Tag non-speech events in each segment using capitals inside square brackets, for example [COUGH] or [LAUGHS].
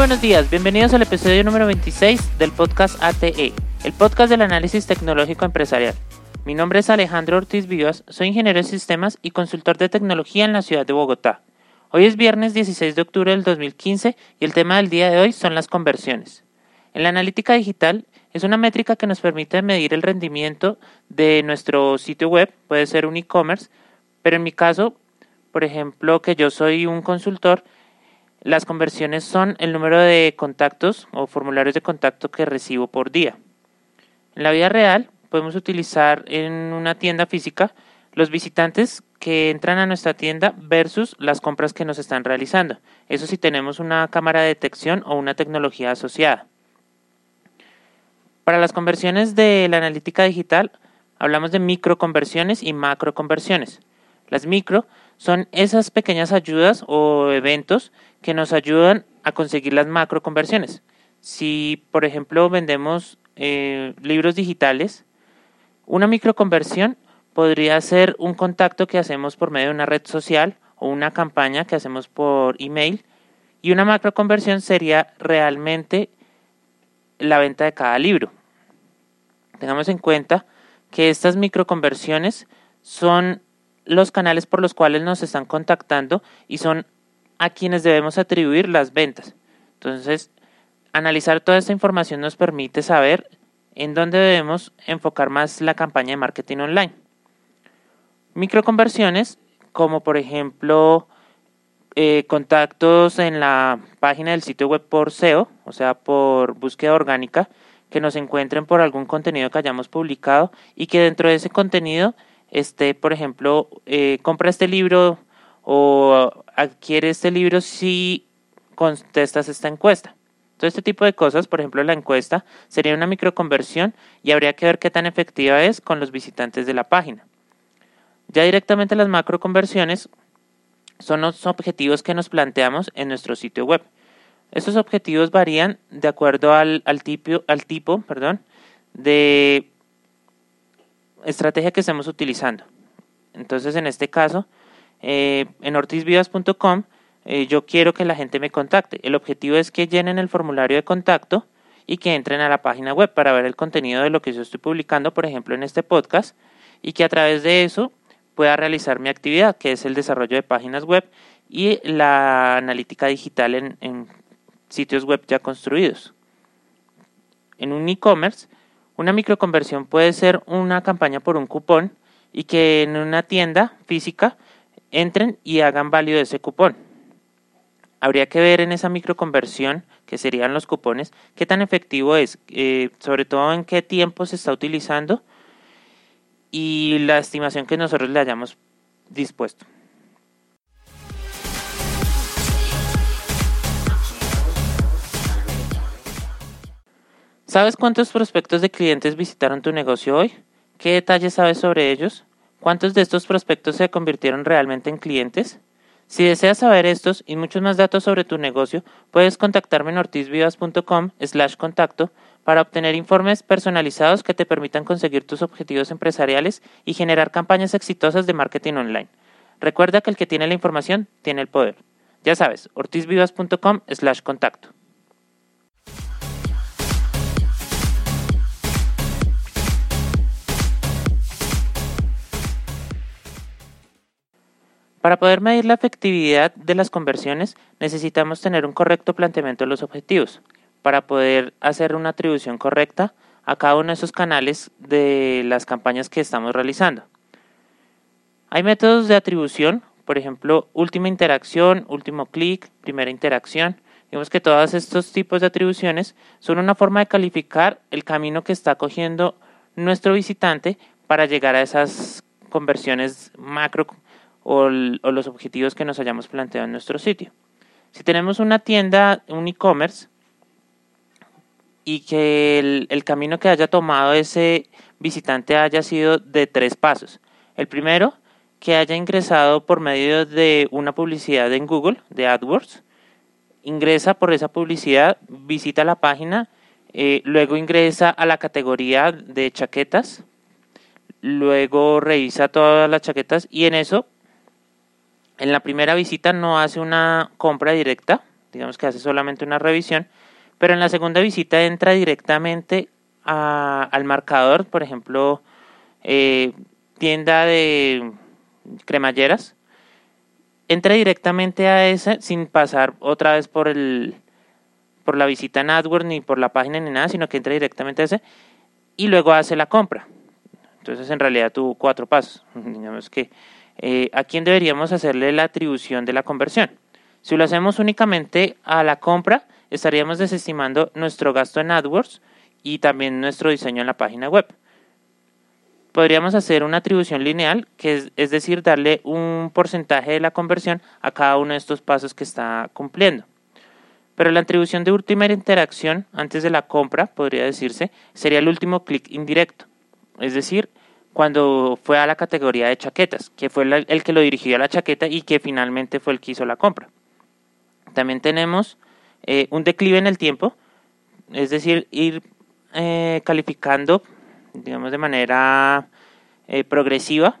buenos días, bienvenidos al episodio número 26 del podcast ATE, el podcast del análisis tecnológico empresarial. Mi nombre es Alejandro Ortiz Vivas, soy ingeniero de sistemas y consultor de tecnología en la ciudad de Bogotá. Hoy es viernes 16 de octubre del 2015 y el tema del día de hoy son las conversiones. En la analítica digital es una métrica que nos permite medir el rendimiento de nuestro sitio web, puede ser un e-commerce, pero en mi caso, por ejemplo, que yo soy un consultor, las conversiones son el número de contactos o formularios de contacto que recibo por día. En la vida real podemos utilizar en una tienda física los visitantes que entran a nuestra tienda versus las compras que nos están realizando. Eso si tenemos una cámara de detección o una tecnología asociada. Para las conversiones de la analítica digital hablamos de microconversiones y macroconversiones. Las micro son esas pequeñas ayudas o eventos que nos ayudan a conseguir las macro conversiones. Si, por ejemplo, vendemos eh, libros digitales, una microconversión podría ser un contacto que hacemos por medio de una red social o una campaña que hacemos por email y una macroconversión sería realmente la venta de cada libro. Tengamos en cuenta que estas microconversiones son los canales por los cuales nos están contactando y son a quienes debemos atribuir las ventas. Entonces, analizar toda esta información nos permite saber en dónde debemos enfocar más la campaña de marketing online. Microconversiones, como por ejemplo eh, contactos en la página del sitio web por SEO, o sea, por búsqueda orgánica, que nos encuentren por algún contenido que hayamos publicado y que dentro de ese contenido esté, por ejemplo, eh, compra este libro o adquiere este libro si contestas esta encuesta. Todo este tipo de cosas, por ejemplo, la encuesta sería una microconversión y habría que ver qué tan efectiva es con los visitantes de la página. Ya directamente las macroconversiones son los objetivos que nos planteamos en nuestro sitio web. Estos objetivos varían de acuerdo al, al, tipo, al tipo perdón, de estrategia que estemos utilizando. Entonces, en este caso, eh, en ortizvivas.com eh, yo quiero que la gente me contacte. El objetivo es que llenen el formulario de contacto y que entren a la página web para ver el contenido de lo que yo estoy publicando, por ejemplo, en este podcast, y que a través de eso pueda realizar mi actividad, que es el desarrollo de páginas web y la analítica digital en, en sitios web ya construidos. En un e-commerce, una microconversión puede ser una campaña por un cupón y que en una tienda física entren y hagan válido ese cupón. Habría que ver en esa microconversión, que serían los cupones, qué tan efectivo es, eh, sobre todo en qué tiempo se está utilizando y la estimación que nosotros le hayamos dispuesto. ¿Sabes cuántos prospectos de clientes visitaron tu negocio hoy? ¿Qué detalles sabes sobre ellos? ¿Cuántos de estos prospectos se convirtieron realmente en clientes? Si deseas saber estos y muchos más datos sobre tu negocio, puedes contactarme en ortizvivas.com slash contacto para obtener informes personalizados que te permitan conseguir tus objetivos empresariales y generar campañas exitosas de marketing online. Recuerda que el que tiene la información tiene el poder. Ya sabes, ortizvivas.com slash contacto. Para poder medir la efectividad de las conversiones necesitamos tener un correcto planteamiento de los objetivos para poder hacer una atribución correcta a cada uno de esos canales de las campañas que estamos realizando. Hay métodos de atribución, por ejemplo, última interacción, último clic, primera interacción. Vemos que todos estos tipos de atribuciones son una forma de calificar el camino que está cogiendo nuestro visitante para llegar a esas conversiones macro o, los objetivos que nos hayamos planteado en nuestro sitio. Si tenemos una tienda, un e-commerce, y que el, camino que haya tomado ese visitante haya sido de tres pasos. El primero, que haya ingresado por medio de una publicidad en Google, de AdWords, ingresa por esa publicidad, visita la página, eh, luego ingresa a la categoría de chaquetas, luego revisa todas las chaquetas y en eso en la primera visita no hace una compra directa, digamos que hace solamente una revisión, pero en la segunda visita entra directamente al marcador, por ejemplo, eh, tienda de cremalleras, entra directamente a ese sin pasar otra vez por el por la visita en AdWords ni por la página ni nada, sino que entra directamente a ese y luego hace la compra. Entonces, en realidad tuvo cuatro pasos. [LAUGHS] Digamos que eh, a quién deberíamos hacerle la atribución de la conversión. Si lo hacemos únicamente a la compra, estaríamos desestimando nuestro gasto en AdWords y también nuestro diseño en la página web. Podríamos hacer una atribución lineal, que es, es decir, darle un porcentaje de la conversión a cada uno de estos pasos que está cumpliendo. Pero la atribución de última interacción antes de la compra, podría decirse, sería el último clic indirecto. Es decir, cuando fue a la categoría de chaquetas, que fue el que lo dirigió a la chaqueta y que finalmente fue el que hizo la compra. También tenemos eh, un declive en el tiempo, es decir, ir eh, calificando, digamos, de manera eh, progresiva,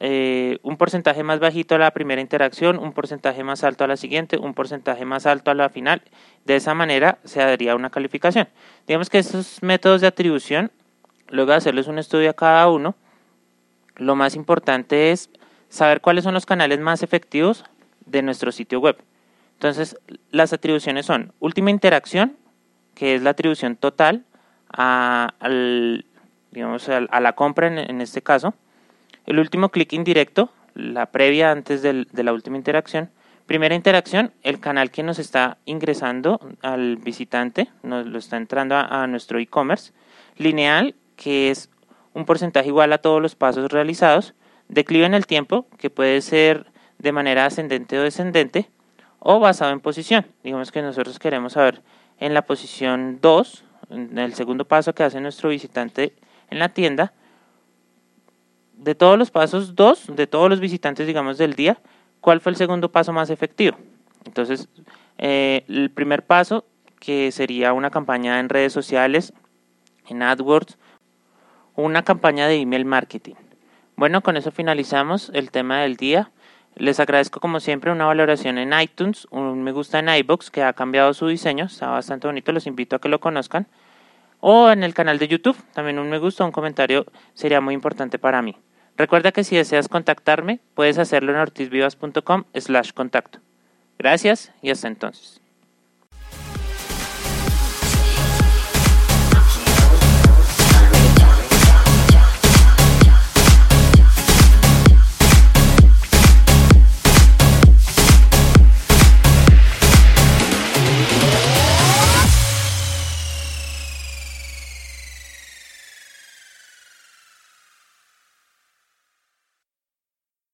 un porcentaje más bajito a la primera interacción, un porcentaje más alto a la siguiente, un porcentaje más alto a la final. De esa manera se daría una calificación. Digamos que estos métodos de atribución luego de hacerles un estudio a cada uno, lo más importante es saber cuáles son los canales más efectivos de nuestro sitio web. Entonces, las atribuciones son última interacción, que es la atribución total a, digamos, a, la compra en, este caso. El último clic indirecto, la previa antes de la última interacción. Primera interacción, el canal que nos está ingresando al visitante, nos lo está entrando a nuestro e-commerce. Lineal, que es un porcentaje igual a todos los pasos realizados, declive en el tiempo, que puede ser de manera ascendente o descendente, o basado en posición. Digamos que nosotros queremos saber en la posición 2, en el segundo paso que hace nuestro visitante en la tienda, de todos los pasos 2, de todos los visitantes, digamos, del día, ¿cuál fue el segundo paso más efectivo? Entonces, eh, el primer paso, que sería una campaña en redes sociales, en AdWords, una campaña de email marketing. Bueno, con eso finalizamos el tema del día. Les agradezco como siempre una valoración en iTunes, un me gusta en iBox que ha cambiado su diseño, está bastante bonito, los invito a que lo conozcan. O en el canal de YouTube, también un me gusta, un comentario sería muy importante para mí. Recuerda que si deseas contactarme, puedes hacerlo en ortizvivas.com slash contacto. Gracias y hasta entonces.